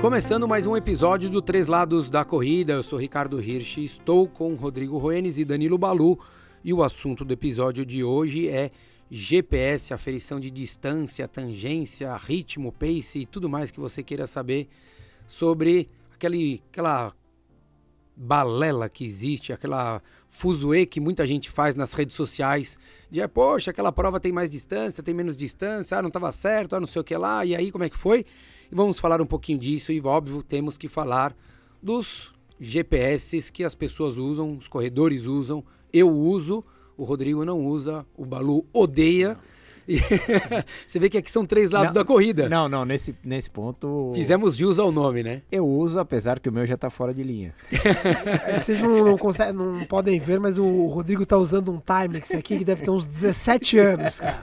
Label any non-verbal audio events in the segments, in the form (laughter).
Começando mais um episódio do Três Lados da Corrida, eu sou Ricardo Hirsch, estou com Rodrigo Roenes e Danilo Balu e o assunto do episódio de hoje é GPS, aferição de distância, tangência, ritmo, pace e tudo mais que você queira saber sobre aquele, aquela balela que existe, aquela fuzuê que muita gente faz nas redes sociais, de, poxa, aquela prova tem mais distância, tem menos distância, ah, não estava certo, ah, não sei o que lá, e aí como é que foi? E vamos falar um pouquinho disso e, óbvio, temos que falar dos GPS que as pessoas usam, os corredores usam, eu uso, o Rodrigo não usa, o Balu odeia. E (laughs) você vê que aqui são três lados não, da corrida. Não, não, nesse, nesse ponto. Fizemos jus ao nome, né? Eu uso, apesar que o meu já tá fora de linha. é, vocês não, não, conseguem, não podem ver, mas o Rodrigo tá usando um Timex aqui que deve ter uns 17 anos, cara.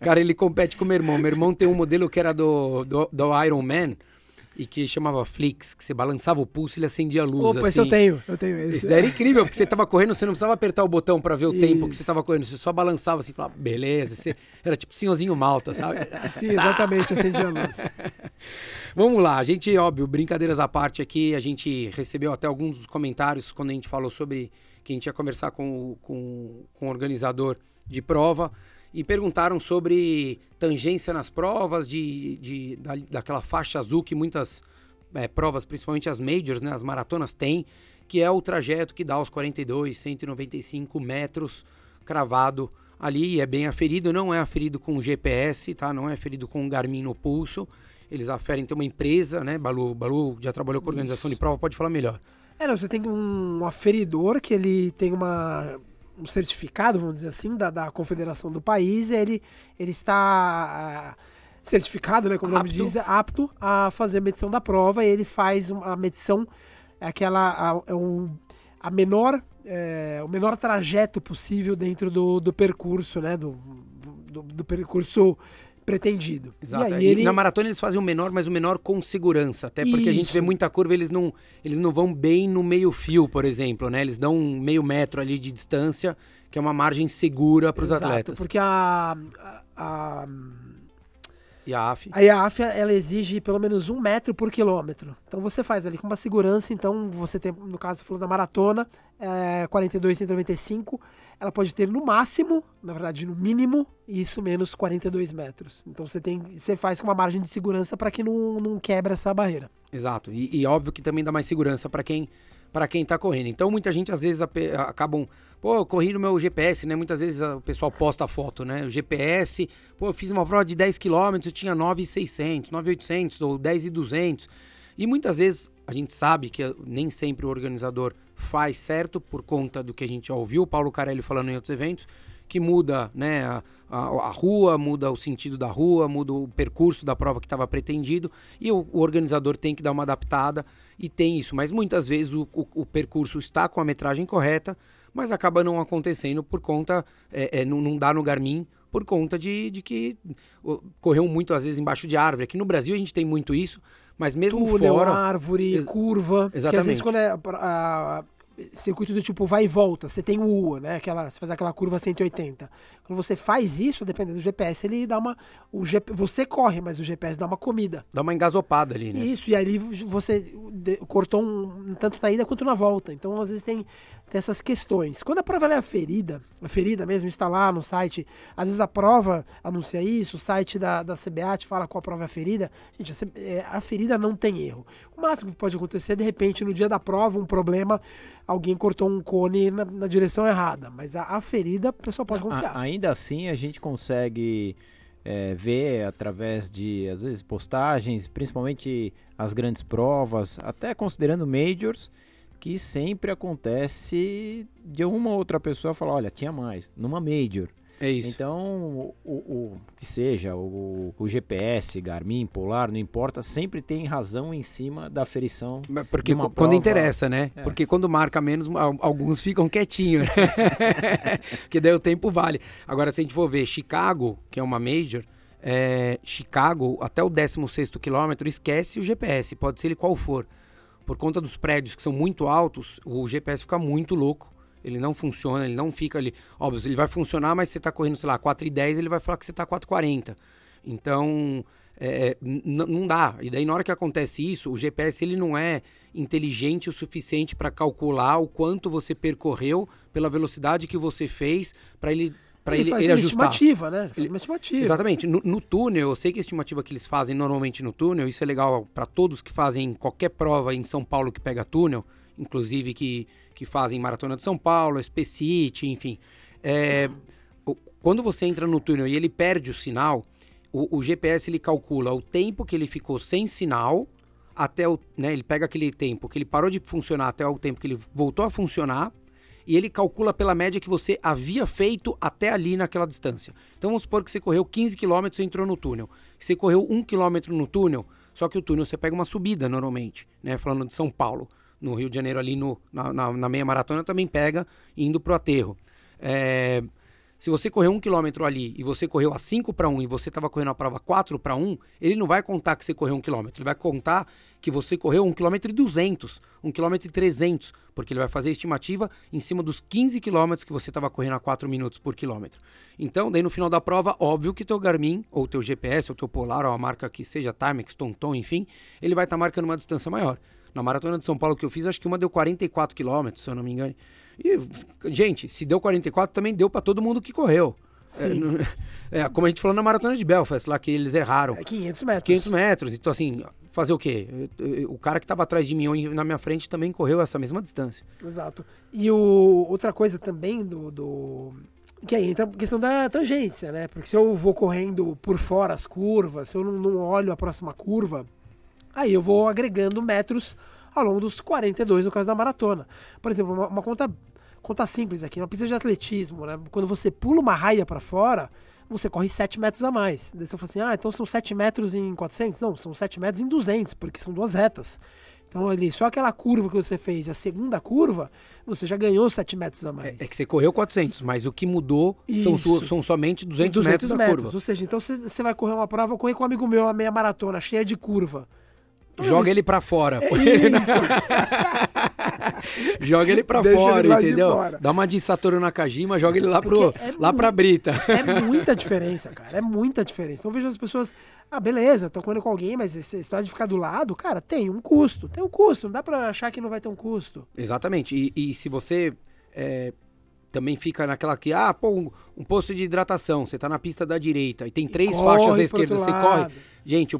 cara, ele compete com o meu irmão. Meu irmão tem um modelo que era do, do, do Iron Man e que chamava Flix, que você balançava o pulso e ele acendia a luz. Opa, assim. esse eu tenho, eu tenho esse. Esse daí era incrível, porque você tava correndo, você não precisava apertar o botão para ver o Isso. tempo que você tava correndo, você só balançava assim, falava, beleza, você era tipo senhorzinho malta, sabe? (laughs) Sim, exatamente, acendia a luz. (laughs) Vamos lá, a gente, óbvio, brincadeiras à parte aqui, a gente recebeu até alguns comentários quando a gente falou sobre que a gente ia conversar com, com, com o organizador de prova e perguntaram sobre tangência nas provas, de, de, da, daquela faixa azul que muitas é, provas, principalmente as majors, né, as maratonas, têm, que é o trajeto que dá os 42, 195 metros cravado ali, é bem aferido, não é aferido com GPS, tá? não é aferido com Garmin no pulso, eles aferem, tem uma empresa, né, Balu, Balu já trabalhou com organização Isso. de prova, pode falar melhor. É, não, você tem um aferidor que ele tem uma um certificado, vamos dizer assim, da, da confederação do país, ele, ele está uh, certificado, né, como o nome diz, apto a fazer a medição da prova, e ele faz a medição, é aquela, a, é um, a menor, é, o menor trajeto possível dentro do, do percurso, né, do, do, do percurso pretendido. Exato. E, e ele... na maratona eles fazem o menor, mas o menor com segurança, até porque Isso. a gente vê muita curva, eles não, eles não vão bem no meio fio, por exemplo, né? Eles dão um meio metro ali de distância, que é uma margem segura para os atletas. Porque a, a, a e a AF? A IAF, ela exige pelo menos um metro por quilômetro. Então você faz ali com uma segurança, então você tem, no caso, você falou da maratona, é, 42, 195, ela pode ter no máximo, na verdade no mínimo, isso menos 42 metros. Então você tem, você faz com uma margem de segurança para que não, não quebra essa barreira. Exato. E, e óbvio que também dá mais segurança para quem para quem está correndo. Então muita gente às vezes acabam, pô, eu corri no meu GPS, né? Muitas vezes o pessoal posta a foto, né? O GPS, pô, eu fiz uma prova de 10 km, eu tinha 9,600, 9,800 ou 10,200. E muitas vezes a gente sabe que nem sempre o organizador faz certo por conta do que a gente já ouviu, o Paulo Carelli falando em outros eventos, que muda né, a, a, a, rua, muda o sentido da rua, muda o percurso da prova que estava pretendido e o, o, organizador tem que dar uma adaptada e tem isso. Mas muitas vezes o, o, o percurso está com a metragem correta, mas acaba não acontecendo por conta, é, é, não, não dá no Garmin por conta de, de que correu muito às vezes embaixo de árvore. Aqui no Brasil a gente tem muito isso, mas mesmo Túnel, fora... árvore, curva. Exatamente. Que às vezes quando é a, circuito do tipo vai e volta, você tem o U, né? Aquela, você faz aquela curva 180. Quando você faz isso, dependendo do GPS, ele dá uma. O você corre, mas o GPS dá uma comida. Dá uma engasopada ali, né? Isso, e aí você cortou um, tanto na ida quanto na volta. Então, às vezes, tem, tem essas questões. Quando a prova é ferida, a ferida mesmo, está lá no site, às vezes a prova anuncia isso, o site da, da CBAT fala qual a prova é ferida. Gente, a, é, a ferida não tem erro. O máximo que pode acontecer, de repente, no dia da prova, um problema alguém cortou um cone na, na direção errada. Mas a, a ferida, o pessoal pode confiar. A, ainda assim, a gente consegue é, ver através de, às vezes, postagens, principalmente as grandes provas, até considerando majors, que sempre acontece de uma ou outra pessoa falar, olha, tinha mais, numa major. É isso. Então, o, o que seja, o, o, GPS, Garmin, Polar, não importa, sempre tem razão em cima da aferição. Porque quando prova. interessa, né? É. Porque quando marca menos, alguns ficam quietinhos. (laughs) Que daí o tempo vale. Agora, se a gente for ver Chicago, que é uma major, é, Chicago, até o 16 quilômetro, esquece o GPS, pode ser ele qual for. Por conta dos prédios que são muito altos, o GPS fica muito louco ele não funciona, ele não fica ali. Óbvio, ele vai funcionar, mas você está correndo, sei lá, 4,10, ele vai falar que você está 4,40. Então, é, não dá. E daí na hora que acontece isso, o GPS ele não é inteligente o suficiente para calcular o quanto você percorreu pela velocidade que você fez para ele para ele, ele, faz ele uma ajustar. estimativa, né? Faz uma estimativa. Exatamente. No, no, túnel, eu sei que a estimativa que eles fazem normalmente no túnel, isso é legal para todos que fazem qualquer prova em São Paulo que pega túnel, inclusive que, que fazem Maratona de São Paulo, Specite, enfim. É, quando você entra no túnel e ele perde o sinal, o, o, GPS ele calcula o tempo que ele ficou sem sinal até o, né, ele pega aquele tempo que ele parou de funcionar até o tempo que ele voltou a funcionar e ele calcula pela média que você havia feito até ali naquela distância. Então vamos supor que você correu 15 km e entrou no túnel. Você correu 1 km no túnel, só que o túnel você pega uma subida normalmente, né? Falando de São Paulo. No Rio de Janeiro ali no, na, na, na meia maratona também pega indo pro aterro. É, se você correu um quilômetro ali e você correu a 5 para 1 e você estava correndo a prova 4 para 1, ele não vai contar que você correu um quilômetro. Ele vai contar que você correu um quilômetro e 200, um quilômetro e 300, porque ele vai fazer a estimativa em cima dos 15 quilômetros que você estava correndo a 4 minutos por quilômetro. Então, daí no final da prova, óbvio que teu Garmin, ou teu GPS, ou teu Polar, ou a marca que seja Timex, Tonton, enfim, ele vai estar tá marcando uma distância maior. Na Maratona de São Paulo que eu fiz, acho que uma deu 44 quilômetros, se eu não me engano. E, gente, se deu 44, também deu para todo mundo que correu. É, (laughs) é, como a gente falou na maratona de Belfast, lá que eles erraram. É 500 metros. 500 metros. Então, assim, fazer o quê? O cara que estava atrás de mim ou na minha frente também correu essa mesma distância. Exato. E o, outra coisa também do, do. Que aí entra a questão da tangência, né? Porque se eu vou correndo por fora as curvas, se eu não, não olho a próxima curva, aí eu vou agregando metros ao longo dos 42 no caso da maratona. Por exemplo, uma, uma conta, conta simples aqui, uma pista de atletismo, né? Quando você pula uma raia para fora, você corre 7 metros a mais. Daí você fala assim, ah, então são 7 metros em 400? Não, são 7 metros em 200, porque são duas retas. Então ali, só aquela curva que você fez, a segunda curva, você já ganhou 7 metros a mais. É, é que você correu 400, mas o que mudou são, são, somente 200, 200 metros, metros da curva. Ou seja, então você, vai correr uma prova, eu corri com um amigo meu, uma meia maratona, cheia de curva. Joga ele pra fora. É (laughs) joga ele pra Deixa fora, ele entendeu? Fora. Dá uma de Satoru Nakajima, joga ele lá, pro, é lá pra Brita. É (laughs) muita diferença, cara. É muita diferença. Então vejo as pessoas. Ah, beleza, tô com alguém, mas essa história de ficar do lado, cara, tem um custo. Tem um custo. Não dá pra achar que não vai ter um custo. Exatamente. E, e se você é, também fica naquela que, ah, pô, um, um, posto de hidratação, você tá na pista da direita e tem três e faixas à esquerda, você corre. Gente,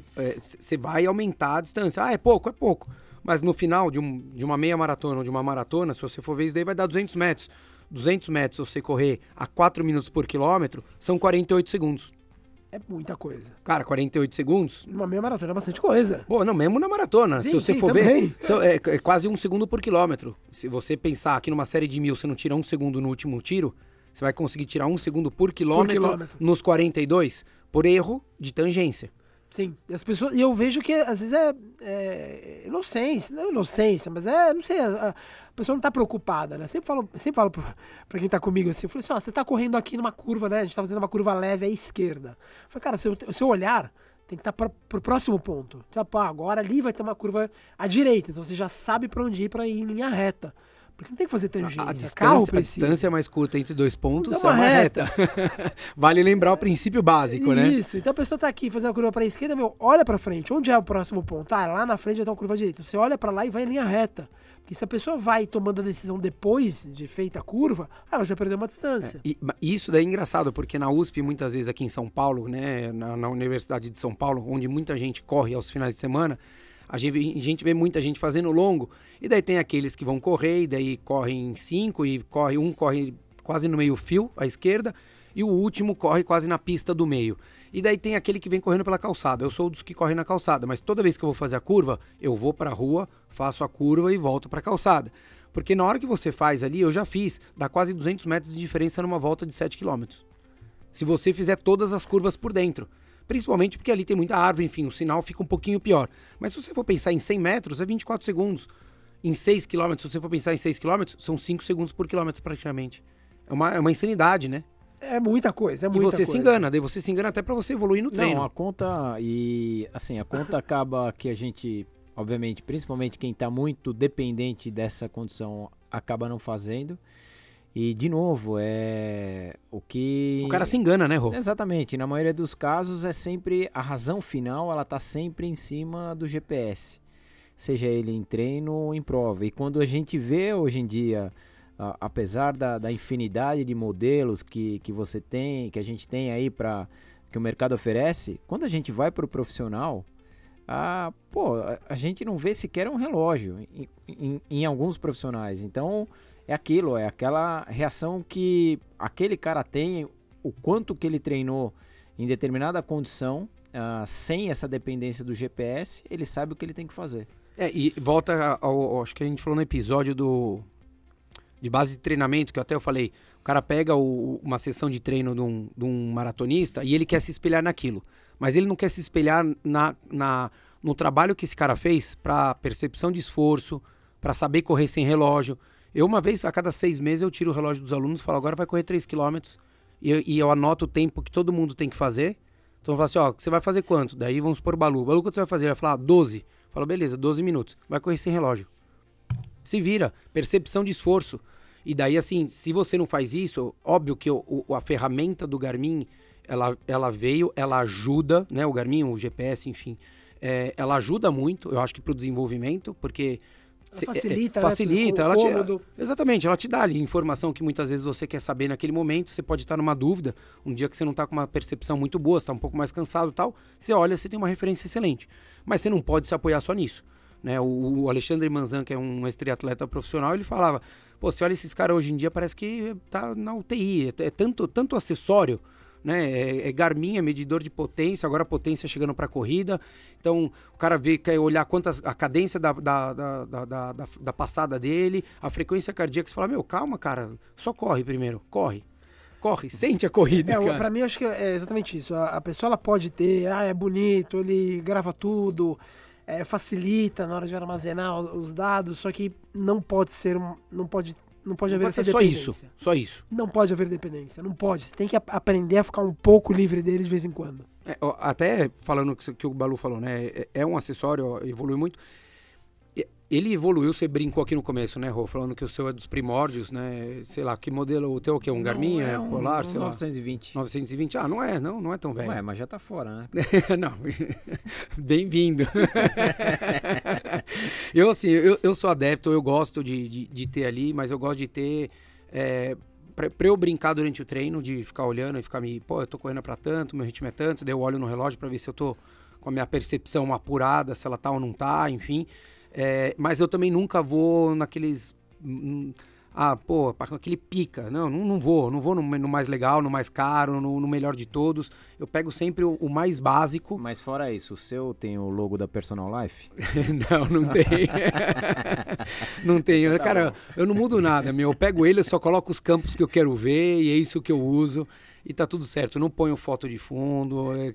você é, vai aumentar a distância. Ah, é pouco, é pouco. Mas no final de, um, de uma meia maratona ou de uma maratona, se você for ver isso daí, vai dar 200 metros. 200 metros, se você correr a 4 minutos por quilômetro, são 48 segundos. É muita coisa. Cara, 48 segundos. Numa meia maratona é bastante coisa. Pô, não, mesmo na maratona. Sim, se você sim, for também. ver, é, é, quase um segundo por quilômetro. Se você pensar aqui numa série de mil, você não tira um segundo no último tiro, você vai conseguir tirar um segundo por quilômetro, por quilômetro. nos 42 por erro de tangência. Sim, e as pessoas. E eu vejo que às vezes é, é inocência, não é inocência, mas é, não sei, a, a pessoa não está preocupada, né? Sempre falo, sempre falo para quem está comigo assim, eu falei assim, ó, você está correndo aqui numa curva, né? A gente está fazendo uma curva leve à esquerda. Eu falei, cara, seu, seu olhar tem que estar tá para o próximo ponto. Tipo, ah, agora ali vai ter uma curva à direita, então você já sabe para onde ir para ir em linha reta. Porque não tem que fazer tangência. A, a, distância, a distância mais curta entre dois pontos é uma, é uma reta. reta. (laughs) vale lembrar o princípio básico, Isso. né? Isso. Então a pessoa está aqui fazendo a curva para a esquerda, meu, olha para frente. Onde é o próximo ponto? Ah, lá na frente vai ter uma curva direita. Você olha para lá e vai em linha reta. Porque se a pessoa vai tomando a decisão depois de feita a curva, ela já perdeu uma distância. É, e isso daí é engraçado, porque na USP, muitas vezes aqui em São Paulo, né, na, na Universidade de São Paulo, onde muita gente corre aos finais de semana, a gente, a gente vê muita gente fazendo longo, e daí tem aqueles que vão correr, e daí correm cinco, e corre um corre quase no meio fio, à esquerda, e o último corre quase na pista do meio. E daí tem aquele que vem correndo pela calçada. Eu sou dos que correm na calçada, mas toda vez que eu vou fazer a curva, eu vou para a rua, faço a curva e volto para a calçada. Porque na hora que você faz ali, eu já fiz, dá quase 200 metros de diferença numa volta de 7 km. Se você fizer todas as curvas por dentro. Principalmente porque ali tem muita árvore, enfim, o sinal fica um pouquinho pior. Mas se você for pensar em 100 metros, é 24 segundos. Em 6 km, se você for pensar em 6 km, são 5 segundos por quilômetro praticamente. É uma, é uma insanidade, né? É muita coisa, é muita E você coisa. se engana, daí você se engana até para você evoluir no treino. Não, a conta e assim, a conta (laughs) acaba que a gente, obviamente, principalmente quem está muito dependente dessa condição acaba não fazendo. E, de novo, é o que... O cara se engana, né, Rô? Exatamente. Na maioria dos casos, é sempre... A razão final, ela tá sempre em cima do GPS. Seja ele em treino ou em prova. E quando a gente vê, hoje em dia, a, apesar da, da infinidade de modelos que, que você tem, que a gente tem aí para que o mercado oferece, quando a gente vai para o profissional, a, pô, a, a, gente não vê sequer um relógio em, em, em alguns profissionais. Então é aquilo, é aquela reação que aquele cara tem, o quanto que ele treinou em determinada condição, uh, sem essa dependência do GPS, ele sabe o que ele tem que fazer. É, e volta ao, ao, acho que a gente falou no episódio do de base de treinamento, que até eu falei, o cara pega o, uma sessão de treino de um, de um, maratonista e ele quer se espelhar naquilo. Mas ele não quer se espelhar na, na no trabalho que esse cara fez para percepção de esforço, para saber correr sem relógio. Eu, uma vez a cada seis meses, eu tiro o relógio dos alunos e falo, agora vai correr 3 km. E, eu, e eu anoto o tempo que todo mundo tem que fazer. Então eu falo assim, ó, você vai fazer quanto? Daí vamos supor Balu. Balu, quanto você vai fazer? Ele vai falar, ah, 12. Fala, beleza, 12 minutos. Vai correr sem relógio. Se vira. Percepção de esforço. E daí, assim, se você não faz isso, óbvio que o, o, a ferramenta do Garmin, ela, ela veio, ela ajuda, né? O Garmin, o GPS, enfim. É, ela ajuda muito, eu acho que para o desenvolvimento, porque facilita, é, facilita, né? ela te, exatamente, ela te dá ali informação que muitas vezes você quer saber naquele momento, você pode estar numa dúvida, um dia que você não está com uma percepção muito boa, está um pouco mais cansado e tal, você olha, você tem uma referência excelente, mas você não pode se apoiar só nisso, né? O, o Alexandre Manzan, que é um ex-triatleta profissional, ele falava, pô, você olha esses caras hoje em dia, parece que tá na UTI, é, é tanto, tanto acessório, né? É, é, Garmin, é medidor de potência, agora a potência chegando para a corrida. Então o cara vê, quer olhar quantas, a cadência da, da, da, da, da, da passada dele, a frequência cardíaca. Você fala, meu, calma, cara, só corre primeiro, corre. Corre, (laughs) sente a corrida. É, para mim, acho que é exatamente isso. A, a, pessoa ela pode ter, ah, é bonito, ele grava tudo, é, facilita na hora de armazenar os dados, só que não pode ser, não pode não pode haver pode ser só isso, só isso. Não pode haver dependência, não pode. Você tem que aprender a ficar um pouco livre dele de vez em quando. É, até falando que, que o Balu falou, né? É, é um acessório, evolui muito ele evoluiu, você brincou aqui no começo, né, Rô? Falando que o seu é dos primórdios, né? Sei lá, que modelo, o teu é o quê? Um Garmin? É, é um, Polar, um sei 920. lá. 920. Ah, não é, não, não é tão velho. Ué, mas já tá fora, né? (laughs) não, (laughs) bem-vindo. (laughs) (laughs) eu, assim, eu, eu sou adepto, eu gosto de, de, de ter ali, mas eu gosto de ter... É, pra, eu brincar durante o treino, de ficar olhando e ficar me... Pô, eu tô correndo pra tanto, meu ritmo é tanto, daí eu olho no relógio pra ver se eu tô com a minha percepção apurada, se ela tá ou não tá, enfim... É, mas eu também nunca vou naqueles. Hum, ah, pô, aquele pica. Não, não, não vou. Não vou no, no, mais legal, no mais caro, no, no melhor de todos. Eu pego sempre o, o, mais básico. Mas fora isso, o seu tem o logo da Personal Life? (laughs) não, não tem. (laughs) não tem. Tá Cara, bom. eu não mudo nada, meu. Eu pego ele, eu só coloco os campos que eu quero ver e é isso que eu uso e tá tudo certo. Não ponho foto de fundo. É...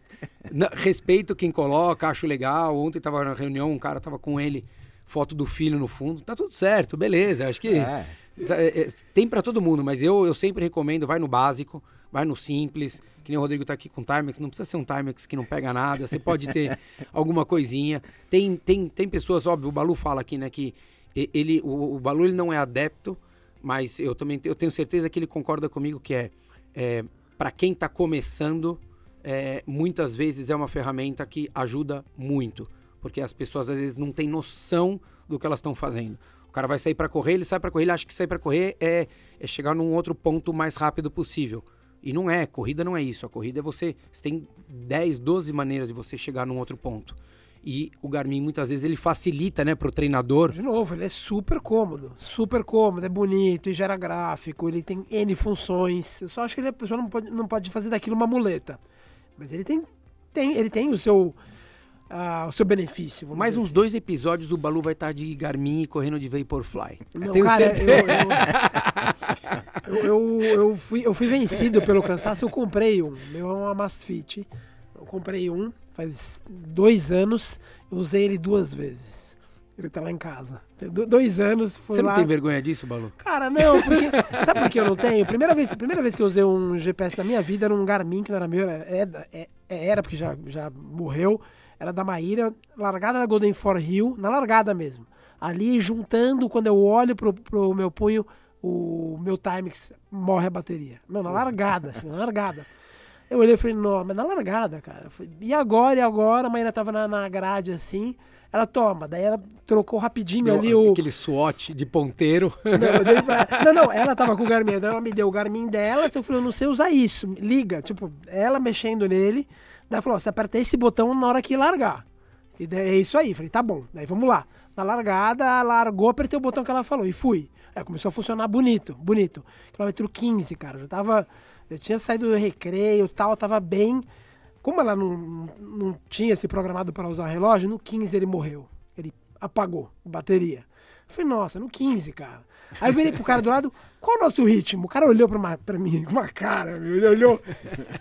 respeito quem coloca, acho legal. Ontem tava na reunião, um cara tava com ele foto do filho no fundo. Tá tudo certo, beleza. Acho que é. Tá, é, é tem para todo mundo, mas eu, eu sempre recomendo, vai no básico, vai no simples. Que nem o Rodrigo tá aqui com Timex, não precisa ser um Timex que não pega nada, você pode ter (laughs) alguma coisinha. Tem, tem, tem pessoas, óbvio, o Balu fala aqui, né, que ele, o, o Balu ele não é adepto, mas eu também eu tenho certeza que ele concorda comigo que é, é para quem está começando, é, muitas vezes é uma ferramenta que ajuda muito porque as pessoas às vezes não têm noção do que elas estão fazendo. Cara vai sair para correr, ele sai para correr, ele acha que sair para correr é, é chegar num outro ponto mais rápido possível. E não é, corrida não é isso. A corrida é você, você tem 10, 12 maneiras de você chegar num outro ponto. E o Garmin muitas vezes ele facilita, né, pro treinador. De novo, ele é super cômodo, super cômodo, é bonito, e gera gráfico, ele tem N funções. Eu só acho que ele, a pessoa não pode, não pode fazer daquilo uma muleta. Mas ele tem, tem, ele tem o seu ah, o seu benefício. Mais uns assim. dois episódios o Balu vai estar de Garmin e correndo de Vaporfly. Não, Tenho cara. Eu, eu, eu, eu, fui, eu fui vencido pelo cansaço, eu comprei um. Meu é uma Masfit. Eu comprei um faz dois anos, eu usei ele duas vezes. Ele tá lá em casa. dois anos, foi Você não tem vergonha disso, Balu? Cara, não, porque... sabe por que eu não tenho? Primeira vez, primeira vez que eu usei um GPS na minha vida era um Garmin, que não era meu, era, é, é, era porque já, já morreu era da Maíra, largada da Golden For Hill, na largada mesmo. Ali juntando, quando eu olho pro, pro meu punho, o meu Timex morre a bateria. Meu, na largada, assim, na largada. Eu olhei e falei, não, mas na largada, cara. Falei, e agora, e agora? A ainda tava na, na grade assim. Ela toma, daí ela trocou rapidinho Deu ali o. Aquele SWAT de ponteiro. Não, pra... não, não, ela tava com o Garmin, ela me deu o Garmin dela, eu falei, eu não sei usar isso, liga, tipo, ela mexendo nele, daí falou, você aperta esse botão na hora que largar. E é isso aí, falei, tá bom, daí vamos lá. Na largada, largou, apertei o botão que ela falou e fui. Aí começou a funcionar bonito, bonito. Quilômetro 15, cara, já tava, já tinha saído do recreio tal, tava bem como ela não, não tinha se programado para usar o relógio, no 15 ele morreu. Ele apagou a bateria. Eu falei, nossa, no 15, cara. Aí eu virei pro cara do lado, qual o nosso ritmo? O cara olhou pra, uma, pra mim com (laughs) uma cara, meu, ele olhou.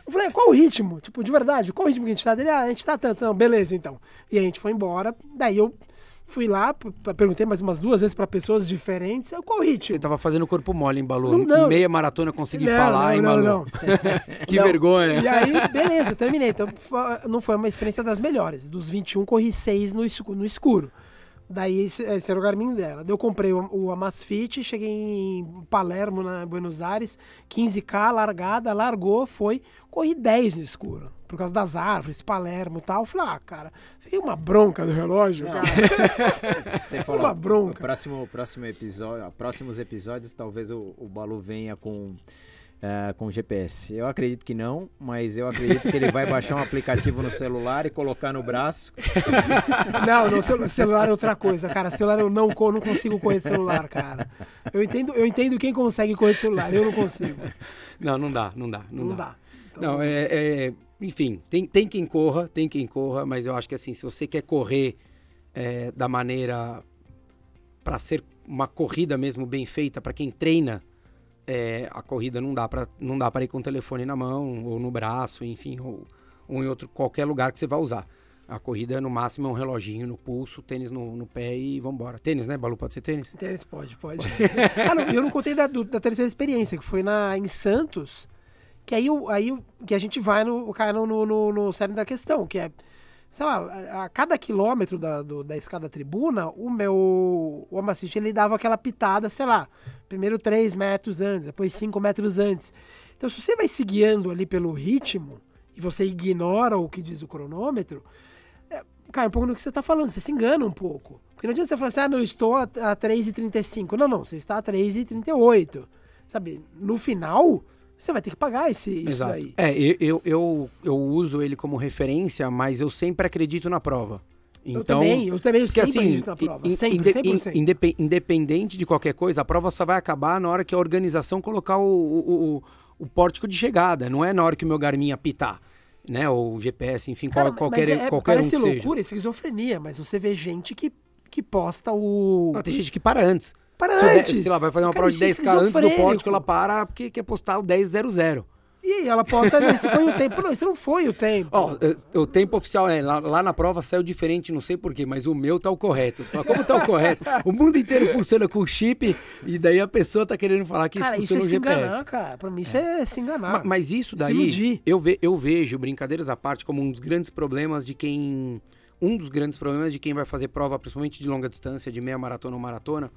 Eu falei, qual o ritmo? Tipo, de verdade, qual o ritmo que a gente tá? Ele, ah, a gente tá tanto, beleza então. E a gente foi embora, daí eu Fui lá, perguntei mais umas duas vezes para pessoas diferentes. Qual o ritmo? Você tava fazendo corpo mole, em Balu. Não, não. Meia maratona consegui não, falar, hein, Balu? Não, (laughs) não. que vergonha. E aí, beleza, terminei. Então, não foi uma experiência das melhores. Dos 21, corri 6 no escuro. Daí, esse, esse era o Garmin dela. Eu comprei o, o Amazfit, cheguei em Palermo, na Buenos Aires, 15K, largada, largou, foi, corri 10 no escuro por causa das árvores, Palermo e tal. Eu falei, ah, cara, fiquei uma bronca do relógio, cara. (laughs) Você falou, uma bronca. Próximo, próximo episódio, próximos episódios, talvez o, o Balu venha com. Uh, com GPS. Eu acredito que não, mas eu acredito que ele vai baixar um aplicativo no celular e colocar no braço. (laughs) Não, no celular é outra coisa, cara. Celular eu não, não consigo correr de celular, cara. Eu entendo, eu entendo quem consegue correr de celular, eu não consigo. Não, não dá, não dá, não, não dá. dá. Então... Não, é, é, enfim, tem, tem quem corra, tem quem corra, mas eu acho que assim, se você quer correr é, da maneira para ser uma corrida mesmo bem feita, para quem treina, é, a corrida não dá para não dá para ir com o telefone na mão ou no braço, enfim, ou, ou, em outro qualquer lugar que você vai usar. A corrida no máximo é um reloginho no pulso, tênis no, no pé e vambora. Tênis, né, Balu? Pode ser tênis? Tênis pode, pode. (laughs) ah, não, eu não contei da, da terceira experiência, que foi na, em Santos que aí, aí que a gente vai no, cai no, no, no, no cerne da questão, que é, sei lá, a, cada quilômetro da, do, da escada tribuna, o meu o Amacite, ele dava aquela pitada, sei lá, primeiro 3 metros antes, depois 5 metros antes. Então, se você vai se guiando ali pelo ritmo, e você ignora o que diz o cronômetro, é, cai um pouco no que você está falando, você se engana um pouco. Porque não adianta você falar assim, ah, não, eu estou a, a 3,35. Não, não, você está a 3,38. Sabe, no final, você vai ter que pagar esse, isso Exato. daí. É, eu, eu, eu uso ele como referência, mas eu sempre acredito na prova. Então, eu também, eu também porque, sempre assim, na prova. Sempre, inde, independente de qualquer coisa, a prova só vai acabar na hora que a organização colocar o, o, o, o pórtico de chegada, não é na hora que o meu Garmin apitar né? Ou o GPS, enfim, Cara, qualquer, é, qualquer parece um loucura, seja. esquizofrenia, mas você vê gente que, que posta o... Não, tem gente que para antes. Para se antes. Se ela vai fazer uma prova de 10k antes do pórtico, ela para porque quer postar o 10.00. E aí, ela posta, esse foi o tempo. Não, esse não foi o tempo. Ó, oh, o tempo oficial, é, lá, lá, na prova saiu diferente, não sei porquê, mas o meu tá o correto. Você fala, como tá o correto? o mundo inteiro funciona com chip e daí a pessoa tá querendo falar que cara, funciona isso é o GPS. Enganar, cara. Pra mim isso é, é se enganar. Mas, mas isso daí, eu, ve, eu vejo, brincadeiras à parte, como um dos grandes problemas de quem... Um dos grandes problemas de quem vai fazer prova, principalmente de longa distância, de meia maratona ou maratona,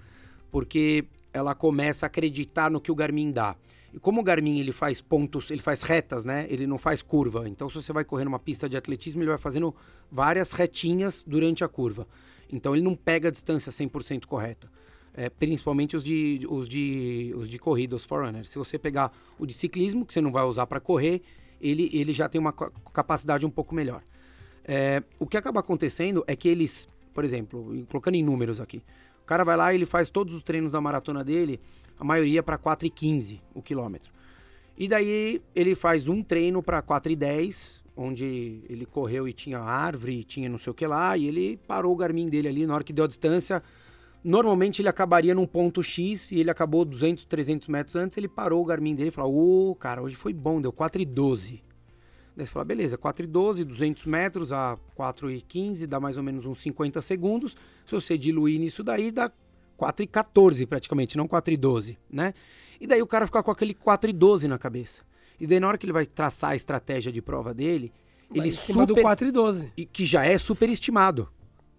porque ela começa a acreditar no que o Garmin dá. E como o Garmin ele faz pontos, ele faz retas, né? Ele não faz curva. Então, se você vai correr numa pista de atletismo, ele vai fazendo várias retinhas durante a curva. Então, ele não pega a distância 100% correta. É, principalmente os de, os, de, os de corrida, os forerunners. Se você pegar o de ciclismo, que você não vai usar para correr, ele, ele já tem uma capacidade um pouco melhor. É, o que acaba acontecendo é que eles, por exemplo, colocando em números aqui, cara vai lá e ele faz todos os treinos da maratona dele, a maioria para 4,15 o quilômetro. E daí ele faz um treino para 4,10, onde ele correu e tinha árvore, tinha não sei o que lá, e ele parou o Garmin dele ali na hora que deu a distância. Normalmente ele acabaria num ponto X e ele acabou 200, 300 metros antes, ele parou o Garmin dele e falou: "Ô, oh, cara, hoje foi bom, deu 4,12". Daí você fala, beleza, 4,12, 200 metros a 4,15, dá mais ou menos uns 50 segundos. Se você diluir nisso daí, dá 4,14 praticamente, não 4,12, né? E daí o cara fica com aquele 4,12 na cabeça. E daí na hora que ele vai traçar a estratégia de prova dele, ele em super... do 4,12. E que já é superestimado.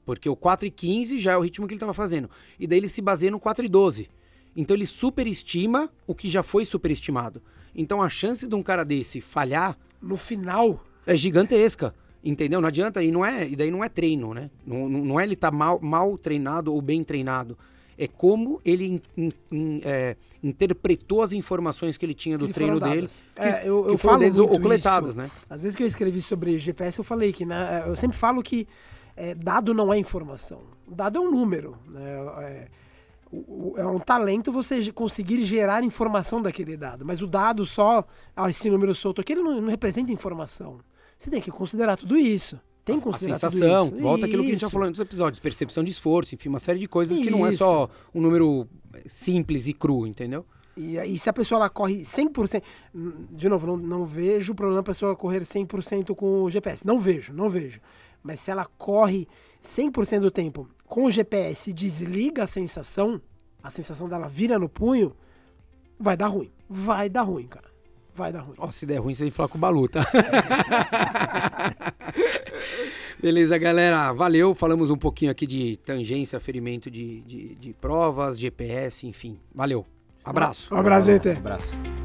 Porque o 4,15 já é o ritmo que ele estava fazendo. E daí ele se baseia no 4,12. Então ele superestima o que já foi superestimado. Então a chance de um cara desse falhar No final, é gigantesca. Entendeu? Não adianta, e não é, e daí não é treino, né? Não, não é ele estar mal, mal treinado ou bem treinado. É como ele in- in- in- é, interpretou as informações que ele tinha do treino dele. dadas. Que, É, eu, que eu falo deles ou coletadas, né? Às vezes que eu escrevi sobre GPS, eu falei que né, eu sempre falo que é, dado não é informação. Dado é um número. Né, é, é um talento você conseguir gerar informação daquele dado. Mas o dado só, ah, esse número solto aqui, ele não, não representa informação. Você tem que considerar tudo isso. Tem que a, sensação, isso. volta aquilo que a gente já Isso. falou em outros episódios, percepção de esforço, enfim, uma série de coisas que não é Isso. só um número simples e cru, entendeu? E, aí, se a pessoa ela corre 100%, hum, de novo, não, não vejo o problema a pessoa correr 100% com o GPS. Não vejo, não vejo. Mas se ela corre 100% do tempo com o GPS e desliga a sensação, a sensação dela vira no punho, vai dar ruim. Vai dar ruim, cara. Vai dar ruim. Ó, se der ruim, você que falar com o Balu, tá? (laughs) Beleza, galera. Valeu. Falamos um pouquinho aqui de tangência, ferimento de, de, de provas, GPS, enfim. Valeu. Abraço. Um abraço, gente. Abraço.